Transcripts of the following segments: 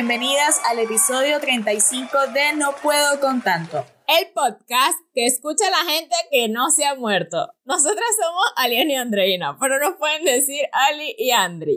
bienvenidas al episodio 35 de No Puedo con Tanto. El podcast que escucha a la gente que no se ha muerto. Nosotras somos Alian y Andreina, pero nos pueden decir Ali y Andri.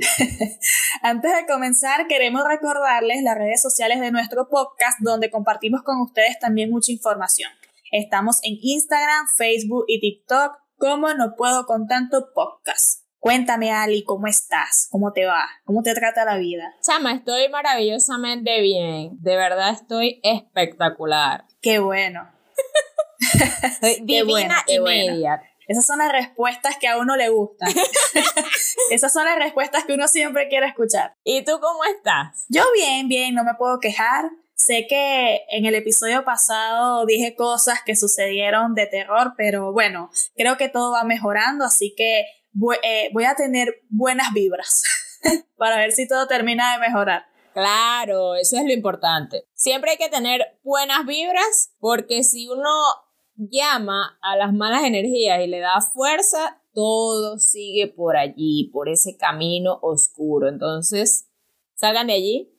Antes de comenzar, queremos recordarles las redes sociales de nuestro podcast donde compartimos con ustedes también mucha información. Estamos en Instagram, Facebook y TikTok como No Puedo con Tanto Podcast. Cuéntame, Ali, ¿cómo estás? ¿Cómo te va? ¿Cómo te trata la vida? Chama, estoy maravillosamente bien. De verdad estoy espectacular. Qué bueno. Divina y media. Esas son las respuestas que a uno le gustan. Esas son las respuestas que uno siempre quiere escuchar. ¿Y tú cómo estás? Yo bien, bien, no me puedo quejar. Sé que en el episodio pasado dije cosas que sucedieron de terror, pero bueno, creo que todo va mejorando, así que eh, voy, a tener buenas vibras para ver si todo termina de mejorar. Claro, eso es lo importante. Siempre hay que tener buenas vibras porque si uno llama a las malas energías y le da fuerza, todo sigue por allí, por ese camino oscuro. Entonces, salgan de allí.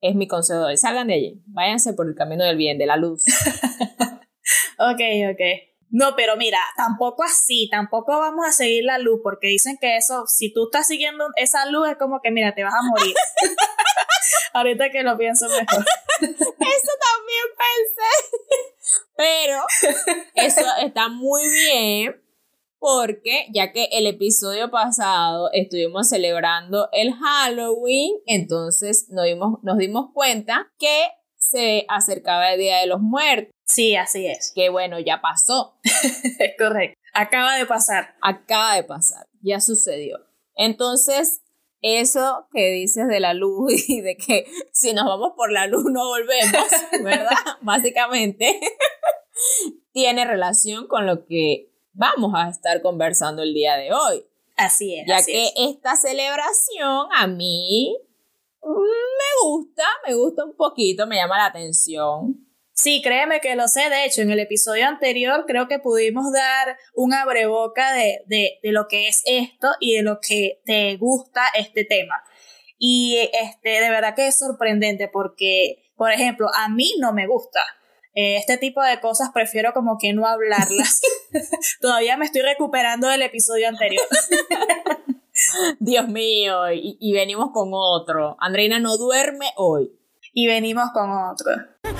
Es mi consejo de hoy. Salgan de allí. Váyanse por el camino del bien, de la luz. ok, ok. No, pero mira, tampoco así, tampoco vamos a seguir la luz, porque dicen que eso, si tú estás siguiendo esa luz, es como que, mira, te vas a morir. Ahorita que lo pienso mejor. eso también pensé. Pero eso está muy bien, porque ya que el episodio pasado estuvimos celebrando el Halloween, entonces nos dimos, nos dimos cuenta que se acercaba el Día de los Muertos. Sí, así es. Que bueno, ya pasó. es correcto. Acaba de pasar. Acaba de pasar. Ya sucedió. Entonces, eso que dices de la luz y de que si nos vamos por la luz no volvemos, ¿verdad? Básicamente, tiene relación con lo que vamos a estar conversando el día de hoy. Así es. Ya que esta celebración a mí me gusta, me gusta un poquito, me llama la atención. Sí, créeme que lo sé. De hecho, en el episodio anterior creo que pudimos dar un abreboca de, de, de lo que es esto y de lo que te gusta este tema. Y este, de verdad que es sorprendente porque, por ejemplo, a mí no me gusta. Eh, este tipo de cosas prefiero como que no hablarlas. Todavía me estoy recuperando del episodio anterior. Dios mío, y, y venimos con otro. Andreina no duerme hoy y venimos con otro.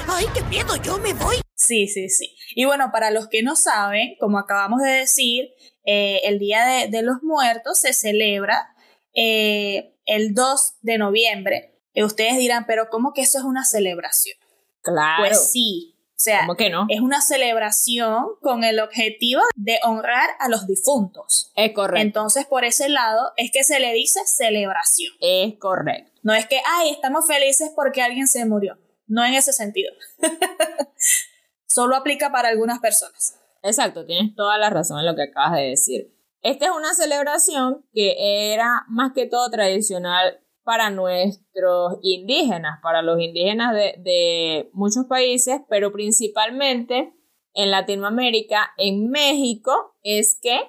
¡Ay, qué miedo! ¡Yo me voy! Sí, sí, sí. Y bueno, para los que no saben, como acabamos de decir, eh, el Día de, los Muertos se celebra eh, el 2 de noviembre. Y ustedes dirán, pero ¿cómo que eso es una celebración? Claro. Pues sí. O sea, ¿Cómo que no? es una celebración con el objetivo de honrar a los difuntos. Es correcto. Entonces, por ese lado, es que se le dice celebración. Es correcto. No es que, ay, estamos felices porque alguien se murió. No en ese sentido. Solo aplica para algunas personas. Exacto, tienes toda la razón en lo que acabas de decir. Esta es una celebración que era más que todo tradicional para nuestros indígenas, para los indígenas de, de muchos países, pero principalmente en Latinoamérica, en México, es que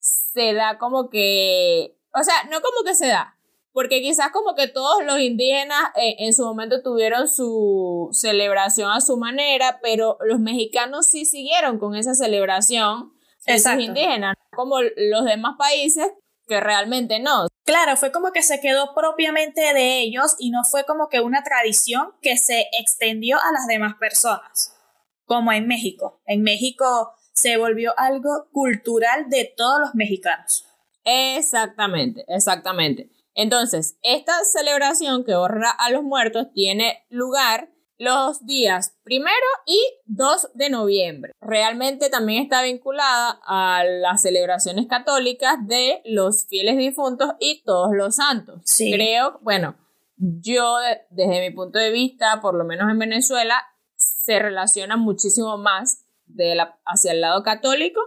se da como que, o sea, no como que se da, porque quizás como que todos los indígenas eh, en su momento tuvieron su celebración a su manera, pero los mexicanos sí siguieron con esa celebración de sus indígenas, como los demás países que realmente no. Claro, fue como que se quedó propiamente de ellos y no fue como que una tradición que se extendió a las demás personas, como en México. En México se volvió algo cultural de todos los mexicanos. Exactamente, exactamente. Entonces, esta celebración que honra a los muertos tiene lugar los días primero y 2 de noviembre. Realmente también está vinculada a las celebraciones católicas de los fieles difuntos y todos los santos. Creo, bueno, yo desde mi punto de vista, por lo menos en Venezuela, se relaciona muchísimo más de la, hacia el lado católico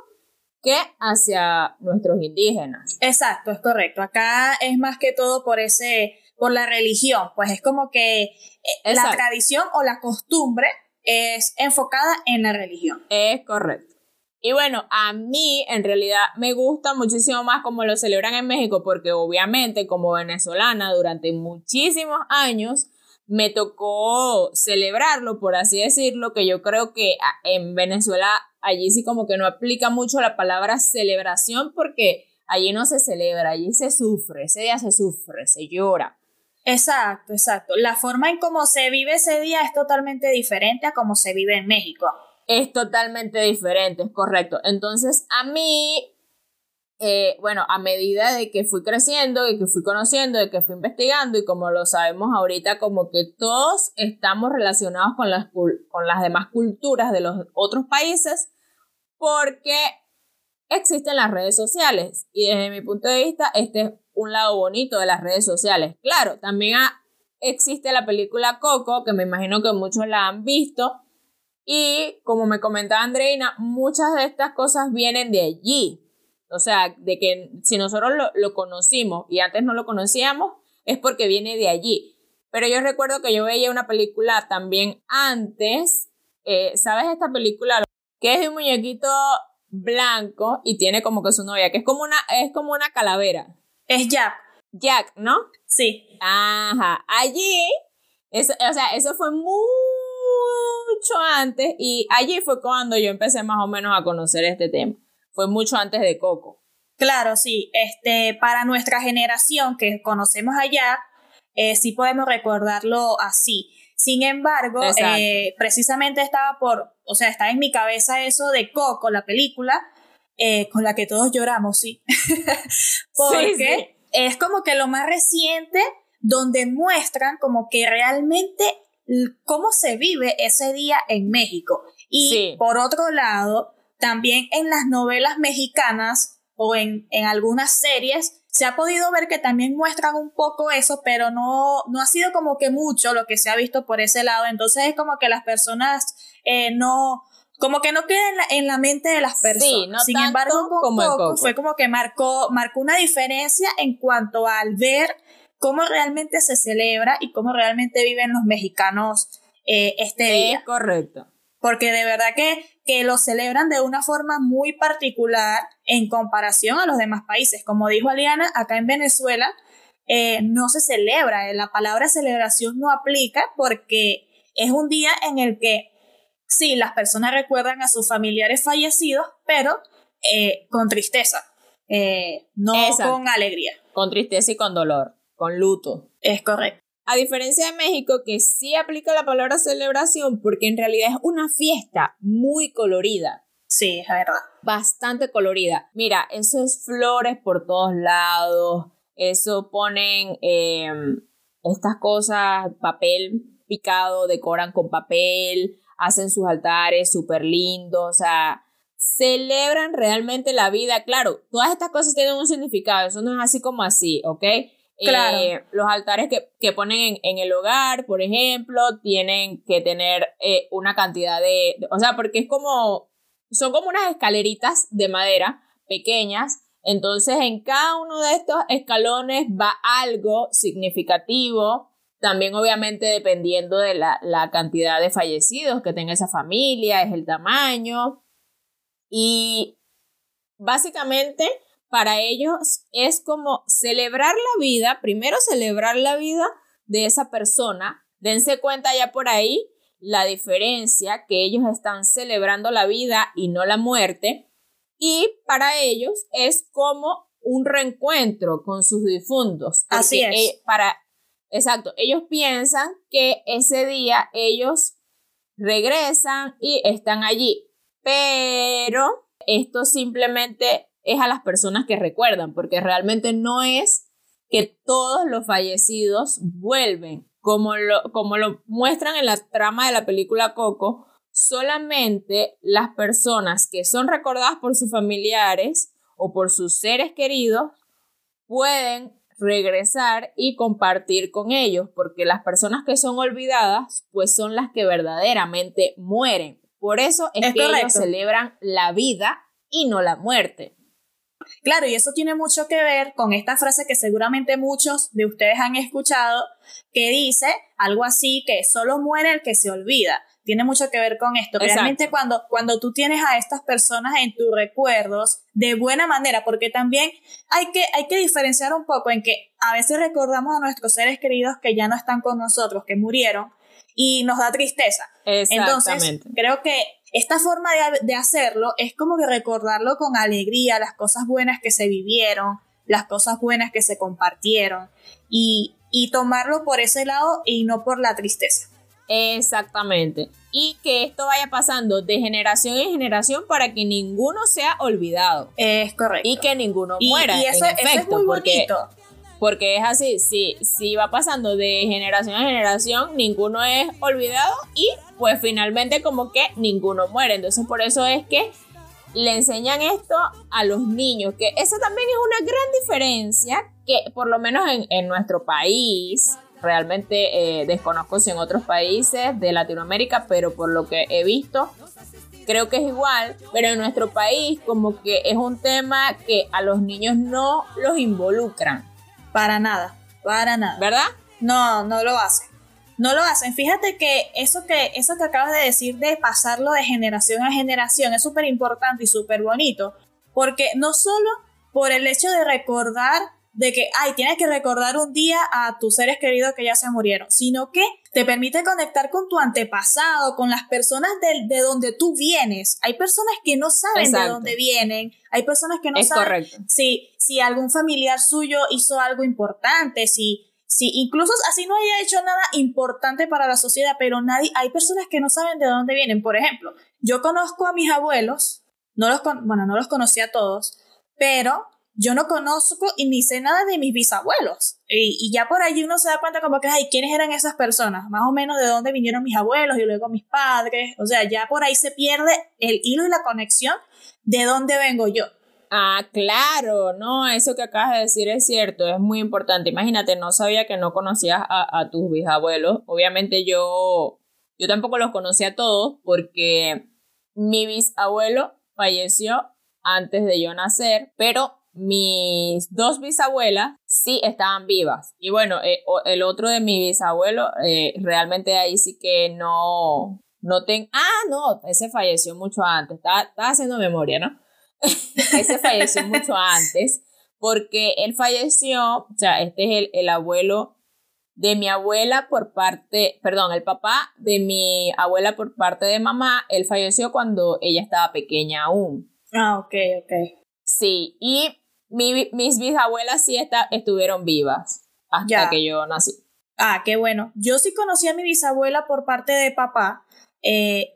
que hacia nuestros indígenas. Exacto, es correcto. Acá es más que todo por ese, por la religión, pues es como que eh, la tradición o la costumbre es enfocada en la religión. Es correcto. Y bueno, a mí en realidad me gusta muchísimo más como lo celebran en México, porque obviamente como venezolana durante muchísimos años me tocó celebrarlo, por así decirlo, que yo creo que en Venezuela allí sí como que no aplica mucho la palabra celebración porque allí no se celebra, allí se sufre, ese día se sufre, se llora. Exacto, exacto. La forma en cómo se vive ese día es totalmente diferente a cómo se vive en México. Es totalmente diferente, es correcto. Entonces, a mí eh, bueno, a medida de que fui creciendo, de que fui conociendo, de que fui investigando y como lo sabemos ahorita, como que todos estamos relacionados con las, con las demás culturas de los otros países porque existen las redes sociales y desde mi punto de vista este es un lado bonito de las redes sociales. Claro, también existe la película Coco, que me imagino que muchos la han visto. Y como me comentaba Andreina, muchas de estas cosas vienen de allí, o sea, de que si nosotros lo, conocimos y antes no lo conocíamos, es porque viene de allí. Pero yo recuerdo que yo veía una película también antes, eh, ¿sabes esta película? Que es de un muñequito blanco y tiene como que su novia, que es como una, es como una calavera. Es Jack. Jack, ¿no? Sí. Ajá. Allí, eso, o sea, eso fue mucho antes y allí fue cuando yo empecé más o menos a conocer este tema fue mucho antes de Coco. Claro, sí. Este, para nuestra generación que conocemos allá, eh, sí podemos recordarlo así. Sin embargo, eh, precisamente estaba por, o sea, está en mi cabeza eso de Coco, la película, eh, con la que todos lloramos, sí. Porque es como que lo más reciente donde muestran como que realmente cómo se vive ese día en México. Y por otro lado, también en las novelas mexicanas o en, en algunas series se ha podido ver que también muestran un poco eso, pero no, no ha sido como que mucho lo que se ha visto por ese lado. Entonces es como que las personas eh, no, como que no queda en la, mente de las personas. Sin embargo, como fue como que marcó, marcó una diferencia en cuanto al ver cómo realmente se celebra y cómo realmente viven los mexicanos eh, este día. Es correcto porque de verdad que, que lo celebran de una forma muy particular en comparación a los demás países. Como dijo Aliana, acá en Venezuela eh, no se celebra, la palabra celebración no aplica porque es un día en el que sí, las personas recuerdan a sus familiares fallecidos, pero eh, con tristeza, eh, no con alegría. Con tristeza y con dolor, con luto. Es correcto. A diferencia de México, que sí aplica la palabra celebración porque en realidad es una fiesta muy colorida. Sí, es verdad. Bastante colorida. Mira, eso es flores por todos lados. Eso ponen em, estas cosas, papel picado, decoran con papel, hacen sus altares súper lindos, o sea, celebran realmente la vida. Claro, todas estas cosas tienen un significado, eso no es así como así, ¿ok? Claro. Eh, los altares que, ponen en, el hogar, por ejemplo, tienen que tener eh, una cantidad de, O sea, porque es como. Son como unas escaleritas de madera pequeñas. Entonces, en cada uno de estos escalones va algo significativo. También, obviamente, dependiendo de la, la cantidad de fallecidos que tenga esa familia, es el tamaño. Y básicamente para ellos es como celebrar la vida, primero celebrar la vida de esa persona, dense cuenta ya por ahí la diferencia que ellos están celebrando la vida y no la muerte, y para ellos es como un reencuentro con sus difuntos. Así es. E, para, exacto, ellos piensan que ese día ellos regresan y están allí, pero esto simplemente es a las personas que recuerdan, porque realmente no es que todos los fallecidos vuelven, como lo, como lo muestran en la trama de la película Coco, solamente las personas que son recordadas por sus familiares o por sus seres queridos pueden regresar y compartir con ellos, porque las personas que son olvidadas, pues son las que verdaderamente mueren. Por eso es, que ellos celebran la vida y no la muerte. Claro, y eso tiene mucho que ver con esta frase que seguramente muchos de ustedes han escuchado, que dice algo así que solo muere el que se olvida. Tiene mucho que ver con esto. Realmente cuando, cuando tú tienes a estas personas en tus recuerdos de buena manera, porque también hay que, hay que diferenciar un poco en que a veces recordamos a nuestros seres queridos que ya no están con nosotros, que murieron, y nos da tristeza. Entonces, creo que esta forma de, de hacerlo es como que recordarlo con alegría, las cosas buenas que se vivieron, las cosas buenas que se compartieron, y, y tomarlo por ese lado y no por la tristeza. Exactamente. Y que esto vaya pasando de generación en generación para que ninguno sea olvidado. Es correcto. Y que ninguno muera. Y, eso, es muy bonito. Porque es así, si, si va pasando de generación a generación, ninguno es olvidado y pues finalmente como que ninguno muere. Entonces por eso es que le enseñan esto a los niños, que eso también es una gran diferencia que por lo menos en, en nuestro país, realmente eh, desconozco si en otros países de Latinoamérica, pero por lo que he visto, creo que es igual, pero en nuestro país como que es un tema que a los niños no los involucran. Para nada, para nada. ¿Verdad? No, no lo hacen. No lo hacen. Fíjate que eso que, eso que acabas de decir de pasarlo de generación a generación es súper importante y súper bonito, porque no solo por el hecho de recordar de que, ay, tienes que recordar un día a tus seres queridos que ya se murieron, sino que te permite conectar con tu antepasado, con las personas de, de donde tú vienes. Hay personas que no saben de dónde vienen, hay personas que no saben si, si algún familiar suyo hizo algo importante, si, si incluso así no haya hecho nada importante para la sociedad, pero nadie, hay personas que no saben de dónde vienen. Por ejemplo, yo conozco a mis abuelos, no los, bueno, no los conocí a todos, pero yo no conozco y ni sé nada de mis bisabuelos. Y, ya por allí uno se da cuenta como que, ay, ¿quiénes eran esas personas? Más o menos de dónde vinieron mis abuelos y luego mis padres. O sea, ya por ahí se pierde el hilo y la conexión de dónde vengo yo. Ah, claro, no, eso que acabas de decir es cierto, es muy importante. Imagínate, no sabía que no conocías a, a tus bisabuelos. Obviamente yo, yo tampoco los conocía a todos porque mi bisabuelo falleció antes de yo nacer, pero mis dos bisabuelas sí estaban vivas. Y bueno, eh, el otro de mi bisabuelo, eh, realmente ahí sí que no, no tengo... Ah, no, ese falleció mucho antes. Estaba, haciendo memoria, ¿no? ese falleció mucho antes porque él falleció, o sea, este es el, el abuelo de mi abuela por parte, perdón, el papá de mi abuela por parte de mamá, él falleció cuando ella estaba pequeña aún. Ah, ok, ok. Sí, y mis bisabuelas sí estuvieron vivas hasta que yo nací. Ah, qué bueno. Yo sí conocí a mi bisabuela por parte de papá. Eh,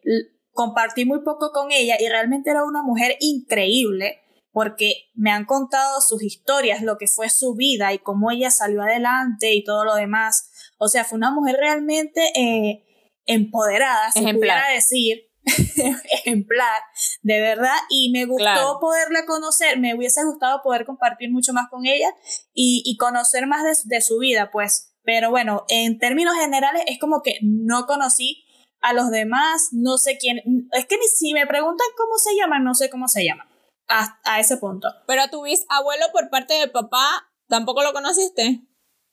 compartí muy poco con ella y realmente era una mujer increíble porque me han contado sus historias, lo que fue su vida y cómo ella salió adelante y todo lo demás. O sea, fue una mujer realmente eh, empoderada, se pudiera decir, ejemplar, de verdad, y me gustó poderla conocer, me hubiese gustado poder compartir mucho más con ella y, conocer más de, su vida, pues, pero bueno, en términos generales es como que no conocí a los demás, no sé quién, es que ni si me preguntan cómo se llaman, no sé cómo se llaman, a, ese punto. Pero tu bisabuelo por parte de papá, ¿tampoco lo conociste?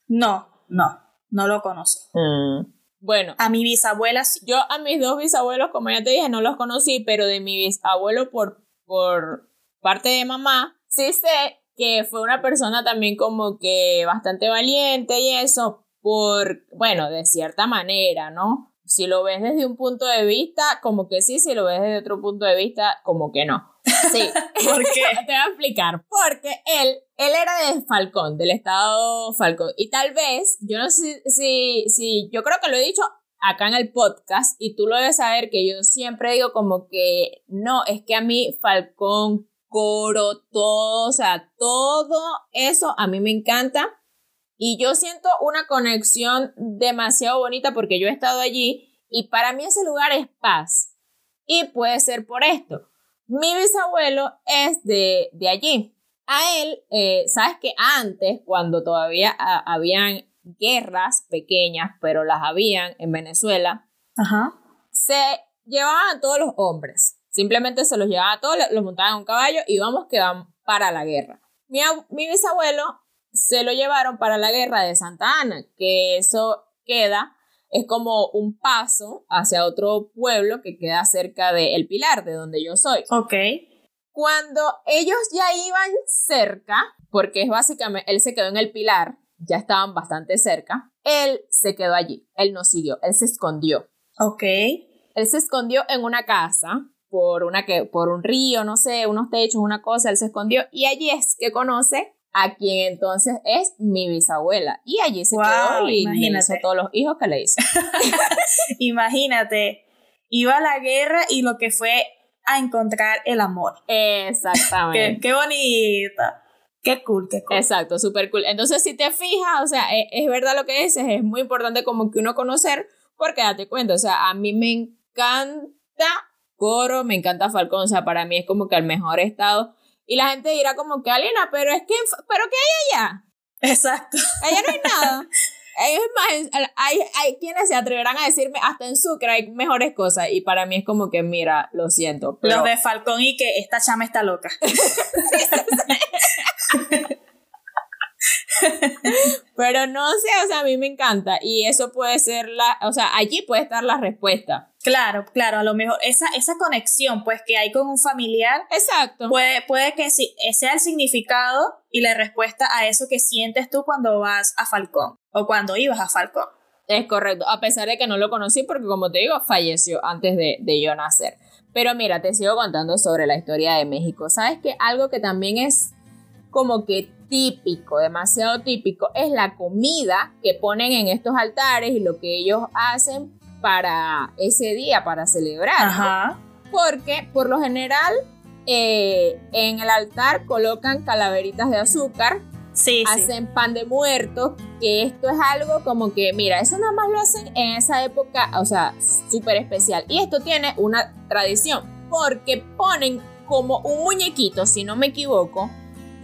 No, no, no lo conocí. Mm. Bueno. A mi bisabuela Yo a mis dos bisabuelos, como ya te dije, no los conocí, pero de mi bisabuelo por, por parte de mamá, sí sé que fue una persona también como que bastante valiente y eso, por, bueno, de cierta manera, ¿no? Si lo ves desde un punto de vista, como que sí, si lo ves desde otro punto de vista, como que no. Sí. ¿Por qué? Te voy a explicar. Porque él, él era de Falcón, del estado Falcón. Y tal vez, yo no sé si, si, yo creo que lo he dicho acá en el podcast y tú lo debes saber que yo siempre digo como que no, es que a mí Falcón, coro, todo, o sea, todo eso a mí me encanta. Y yo siento una conexión demasiado bonita porque yo he estado allí y para mí ese lugar es paz. Y puede ser por esto mi bisabuelo es de, de allí. A él, eh, sabes que antes, cuando todavía habían guerras pequeñas, pero las habían en Venezuela, se llevaban a todos los hombres. Simplemente se los llevaban a todos, los montaban en un caballo y vamos que van para la guerra. Mi, mi bisabuelo se lo llevaron para la guerra de Santa Ana, que eso queda es como un paso hacia otro pueblo que queda cerca de El Pilar, de donde yo soy. Ok. Cuando ellos ya iban cerca, porque es básicamente, él se quedó en El Pilar, ya estaban bastante cerca, él se quedó allí, él no siguió, él se escondió. Ok. Él se escondió en una casa por, una que, por un río, no sé, unos techos, una cosa, él se escondió y allí es que conoce a quien entonces es mi bisabuela. Y allí se quedó y le hizo todos los hijos que le hizo. imagínate, iba a la guerra y lo que fue a encontrar el amor. Exactamente. qué, bonito. Qué cool, qué cool. Exacto, súper cool. Entonces, si te fijas, o sea, es, es, verdad lo que dices, es muy importante como que uno conocer, porque date cuenta, o sea, a mí me encanta Coro, me encanta Falcón, o sea, para mí es como que el mejor estado. Y la gente dirá como que, Alina, pero es que, ¿pero qué hay allá? Exacto. Allá no hay nada. Es más, hay, hay quienes se atreverán a decirme, hasta en Sucre hay mejores cosas. Y para mí es como que, mira, lo siento. Pero... Los de Falcón y que esta chama está loca. Pero no sé, o sea, a mí me encanta. Y eso puede ser la, o sea, allí puede estar la respuesta. Claro, claro, a lo mejor esa, esa conexión pues que hay con un familiar. Exacto. Puede, puede que sea el significado y la respuesta a eso que sientes tú cuando vas a Falcón o cuando ibas a Falcón. Es correcto, a pesar de que no lo conocí porque como te digo, falleció antes de, de yo nacer. Pero mira, te sigo contando sobre la historia de México. ¿Sabes que algo que también es como que típico, demasiado típico, es la comida que ponen en estos altares y lo que ellos hacen para ese día, para celebrar. Porque por lo general eh, en el altar colocan calaveritas de azúcar, sí, hacen pan de muertos, que esto es algo como que, mira, eso nada más lo hacen en esa época, o sea, súper especial. Y esto tiene una tradición, porque ponen como un muñequito, si no me equivoco,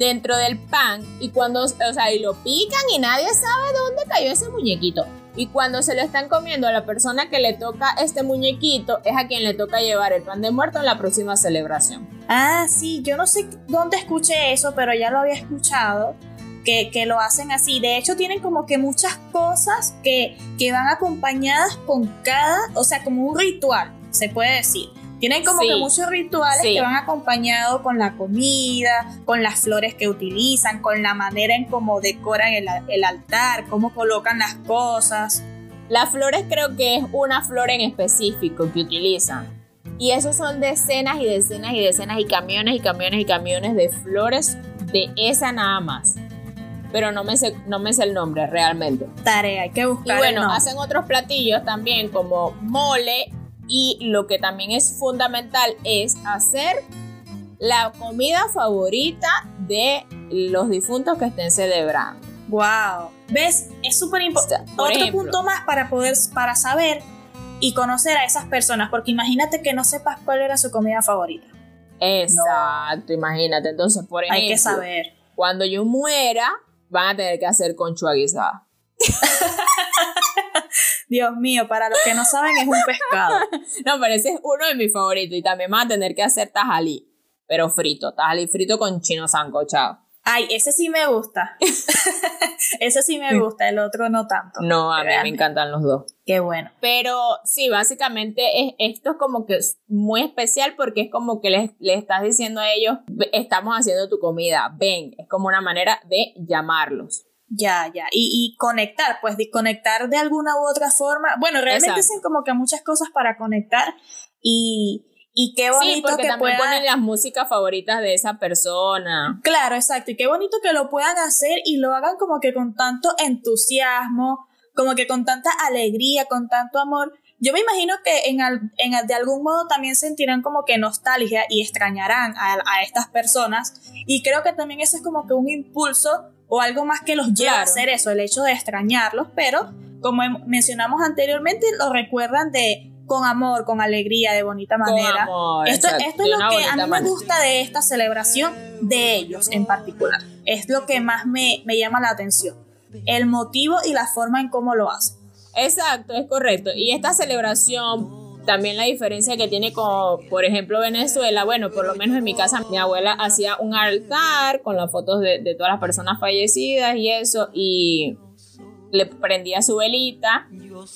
dentro del pan y cuando, o sea, y lo pican y nadie sabe dónde cayó ese muñequito. Y cuando se lo están comiendo a la persona que le toca este muñequito, es a quien le toca llevar el pan de muerto en la próxima celebración. Ah, sí, yo no sé dónde escuché eso, pero ya lo había escuchado. Que, que lo hacen así. De hecho, tienen como que muchas cosas que, que van acompañadas con cada, o sea, como un ritual, se puede decir. Tienen como que muchos rituales que van acompañados con la comida, con las flores que utilizan, con la manera en cómo decoran el, el altar, cómo colocan las cosas. Las flores creo que es una flor en específico que utilizan. Y esos son decenas y decenas y decenas y camiones y camiones y camiones de flores de esa nada más. Pero no me sé, no me sé el nombre realmente. Tarea, hay que buscar. Y bueno, hacen otros platillos también como mole y lo que también es fundamental es hacer la comida favorita de los difuntos que estén celebrando. Wow. ¿Ves? Es súper importante. Otro punto más para poder para saber y conocer a esas personas, porque imagínate que no sepas cuál era su comida favorita. Exacto, imagínate. Entonces, por ejemplo, hay que saber. Cuando yo muera, van a tener que hacer conchua guisada. Dios mío, para los que no saben es un pescado. no, pero ese es uno de mis favoritos y también van a tener que hacer tajalí, pero frito, tajalí frito con chino sancochado. Ay, ese sí me gusta. ese sí me gusta, el otro no tanto. No, a mí me encantan los dos. Qué bueno. Pero sí, básicamente es, esto es como que es muy especial porque es como que le les estás diciendo a ellos, estamos haciendo tu comida, ven, es como una manera de llamarlos. Ya, ya. Y, conectar, pues de conectar de alguna u otra forma. Bueno, realmente hacen como que muchas cosas para conectar y, y qué bonito sí, porque también ponen las músicas favoritas de esa persona. Claro, exacto. Y qué bonito que lo puedan hacer y lo hagan como que con tanto entusiasmo, como que con tanta alegría, con tanto amor. Yo me imagino que en, en de algún modo también sentirán como que nostalgia y extrañarán a, a estas personas. Y creo que también ese es como que un impulso o algo más que los lleva a hacer eso, el hecho de extrañarlos, pero como mencionamos anteriormente, lo recuerdan de con amor, con alegría, de bonita manera. esto, esto es lo que a mí me gusta de esta celebración, de ellos en particular. Es lo que más me, me llama la atención. El motivo y la forma en cómo lo hacen. Exacto, es correcto. Y esta celebración también la diferencia que tiene con, por ejemplo, Venezuela, bueno, por lo menos en mi casa mi abuela hacía un altar con las fotos de, todas las personas fallecidas y eso, y, le prendía su velita.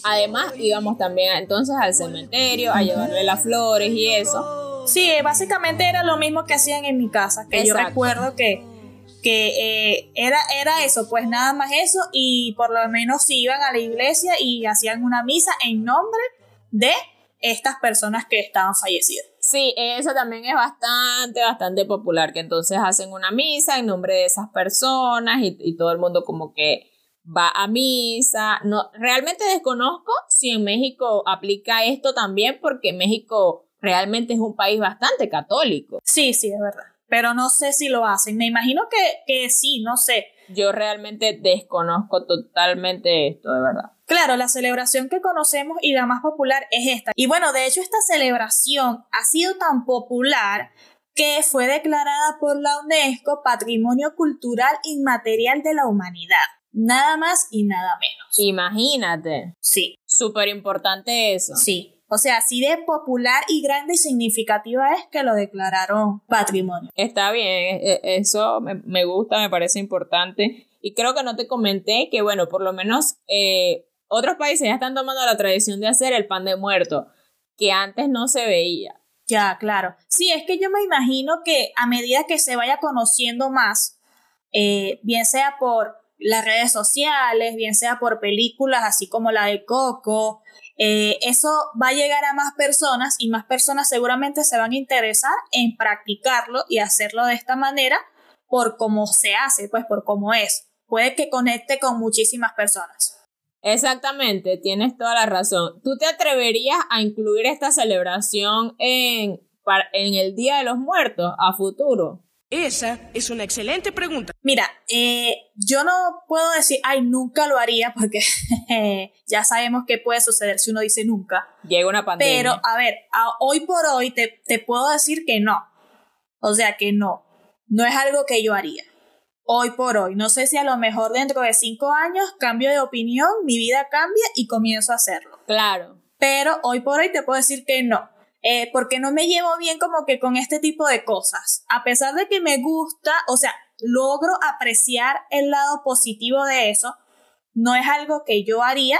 Además, íbamos también entonces al cementerio a llevarle las flores y eso. Sí, básicamente era lo mismo que hacían en mi casa, que yo recuerdo que, que eh, era, era eso, pues nada más eso, y por lo menos iban a la iglesia y hacían una misa en nombre de estas personas que estaban fallecidas. Sí, eso también es bastante, bastante popular, que entonces hacen una misa en nombre de esas personas y, y todo el mundo como que va a misa. No, realmente desconozco si en México aplica esto también, porque México realmente es un país bastante católico. Sí, sí, es verdad. Pero no sé si lo hacen. Me imagino que, que sí, no sé. Yo realmente desconozco totalmente esto, de verdad. Claro, la celebración que conocemos y la más popular es esta. Y bueno, de hecho esta celebración ha sido tan popular que fue declarada por la UNESCO Patrimonio Cultural Inmaterial de la Humanidad. Nada más y nada menos. Imagínate. Sí. Súper importante eso. Sí. O sea, así de popular y grande y significativa es que lo declararon patrimonio. Está bien, e, e, eso me, gusta, me parece importante. Y creo que no te comenté que, bueno, por lo menos eh, otros países ya están tomando la tradición de hacer el pan de muerto, que antes no se veía. Ya, claro. Sí, es que yo me imagino que a medida que se vaya conociendo más, eh, bien sea por las redes sociales, bien sea por películas así como la de Coco, eh, eso va a llegar a más personas y más personas seguramente se van a interesar en practicarlo y hacerlo de esta manera por cómo se hace, pues por cómo es. Puede que conecte con muchísimas personas. Exactamente, tienes toda la razón. ¿Tú te atreverías a incluir esta celebración en, en el Día de los Muertos a futuro? Esa es una excelente pregunta. Mira, eh, yo no puedo decir, ay, nunca lo haría, porque ya sabemos qué puede suceder si uno dice nunca. Llega una pandemia. Pero, a ver, hoy por hoy te, te puedo decir que no. O sea, que no. No es algo que yo haría hoy por hoy. No sé si a lo mejor dentro de cinco años cambio de opinión, mi vida cambia y comienzo a hacerlo. Claro. Pero hoy por hoy te puedo decir que no. Eh, porque no me llevo bien como que con este tipo de cosas. A pesar de que me gusta, o sea, logro apreciar el lado positivo de eso, no es algo que yo haría.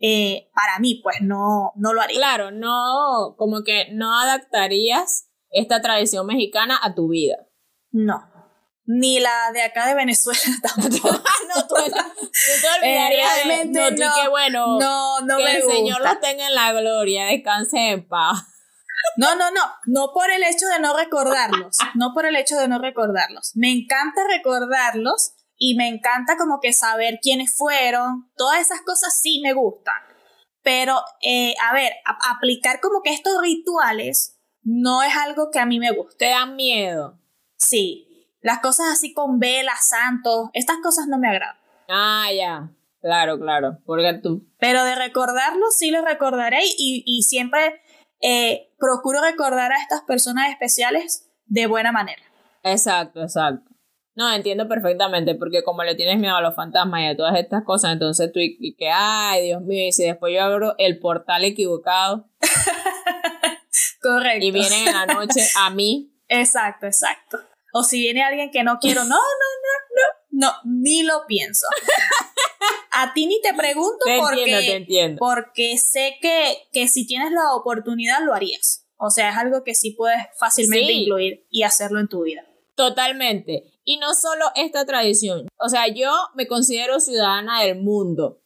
Eh, para mí, pues no, no lo haría. Claro, no, como que no adaptarías esta tradición mexicana a tu vida. No ni la de acá de Venezuela tampoco. no, tú, te olvidarías realmente no, que bueno, no, no que el Señor lo tenga en la gloria, descanse en paz. No, no, no, no por el hecho de no recordarlos, no por el hecho de no recordarlos. Me encanta recordarlos y me encanta como que saber quiénes fueron, todas esas cosas sí me gustan. Pero, eh, a ver, aplicar como que estos rituales no es algo que a mí me guste. ¿Te dan miedo? Sí, las cosas así con velas, santos, estas cosas no me agradan. Ah, ya. Claro, claro. Porque tú. Pero de recordarlo, sí lo recordaré y, y siempre eh, procuro recordar a estas personas especiales de buena manera. Exacto, exacto. No, entiendo perfectamente, porque como le tienes miedo a los fantasmas y a todas estas cosas, entonces tú y, que, ay, Dios mío, y si después yo abro el portal equivocado. Correcto. Y vienen en la noche a mí. Exacto, exacto. O si viene alguien que no quiero, no, no, no, no, no, ni lo pienso. A ti ni te pregunto porque, porque sé que, que si tienes la oportunidad lo harías. O sea, es algo que sí puedes fácilmente incluir y hacerlo en tu vida. Totalmente. Y no solo esta tradición. O sea, yo me considero ciudadana del mundo.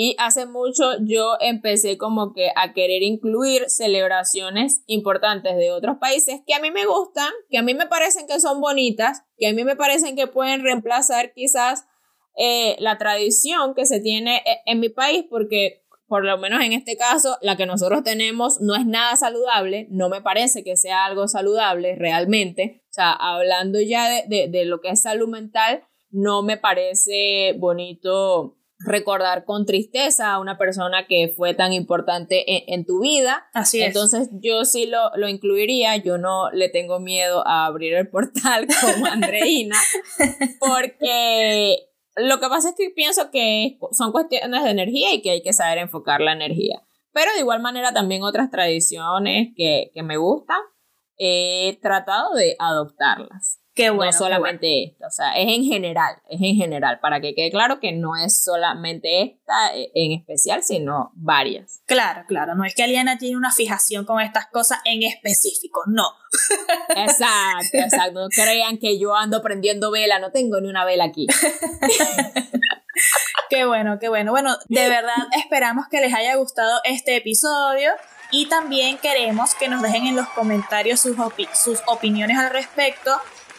Y hace mucho yo empecé como que a querer incluir celebraciones importantes de otros países que a mí me gustan, que a mí me parecen que son bonitas, que a mí me parecen que pueden reemplazar quizás eh, la tradición que se tiene e, en mi país, porque por lo menos en este caso, la que nosotros tenemos no es nada saludable, no me parece que sea algo saludable realmente. O sea, hablando ya de, de lo que es salud mental, no me parece bonito recordar con tristeza a una persona que fue tan importante en, tu vida. Así es. Entonces yo sí lo, lo, incluiría, yo no le tengo miedo a abrir el portal como Andreina, porque lo que pasa es que pienso que son cuestiones de energía y que hay que saber enfocar la energía. Pero de igual manera también otras tradiciones que, que me gustan, he tratado de adoptarlas. Qué bueno. no solamente esta, o sea, es en general, es en general, para que quede claro que no es solamente esta eh, en especial, sino varias. Claro, claro, no es que Aliana tiene una fijación con estas cosas en específico, no. Exacto, exacto, no crean que yo ando prendiendo vela, no tengo ni una vela aquí. Qué bueno, qué bueno. Bueno, de verdad esperamos que les haya gustado este episodio y también queremos que nos dejen en los comentarios sus, opi- sus opiniones al respecto.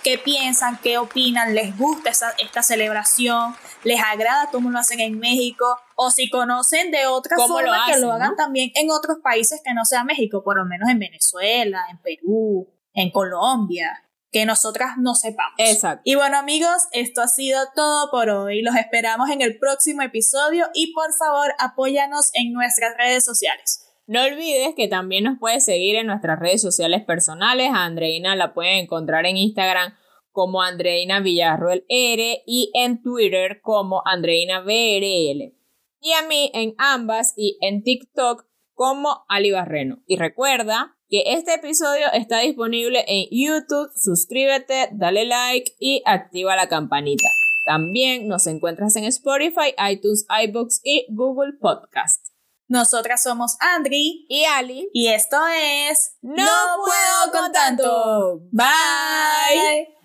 ¿Qué piensan? ¿Qué opinan? ¿Les gusta esa- esta celebración? ¿Les agrada cómo lo hacen en México? O si conocen de otra ¿Cómo forma lo que lo hagan no? también en otros países que no sea México, por lo menos en Venezuela, en Perú, en Colombia, que nosotras no sepamos. Exacto. Y bueno amigos, esto ha sido todo por hoy. Los esperamos en el próximo episodio y por favor apóyanos en nuestras redes sociales. No olvides que también nos puedes seguir en nuestras redes sociales personales. A Andreina la pueden encontrar en Instagram como Andreina Villarroel R y en Twitter como Andreina VRL. Y a mí en ambas y en TikTok como Ali Barreno. Y recuerda que este episodio está disponible en YouTube. Suscríbete, dale like y activa la campanita. También nos encuentras en Spotify, iTunes, iBooks y Google Podcast. Nosotras somos Andri Y Ali y esto es No puedo con tanto. Bye.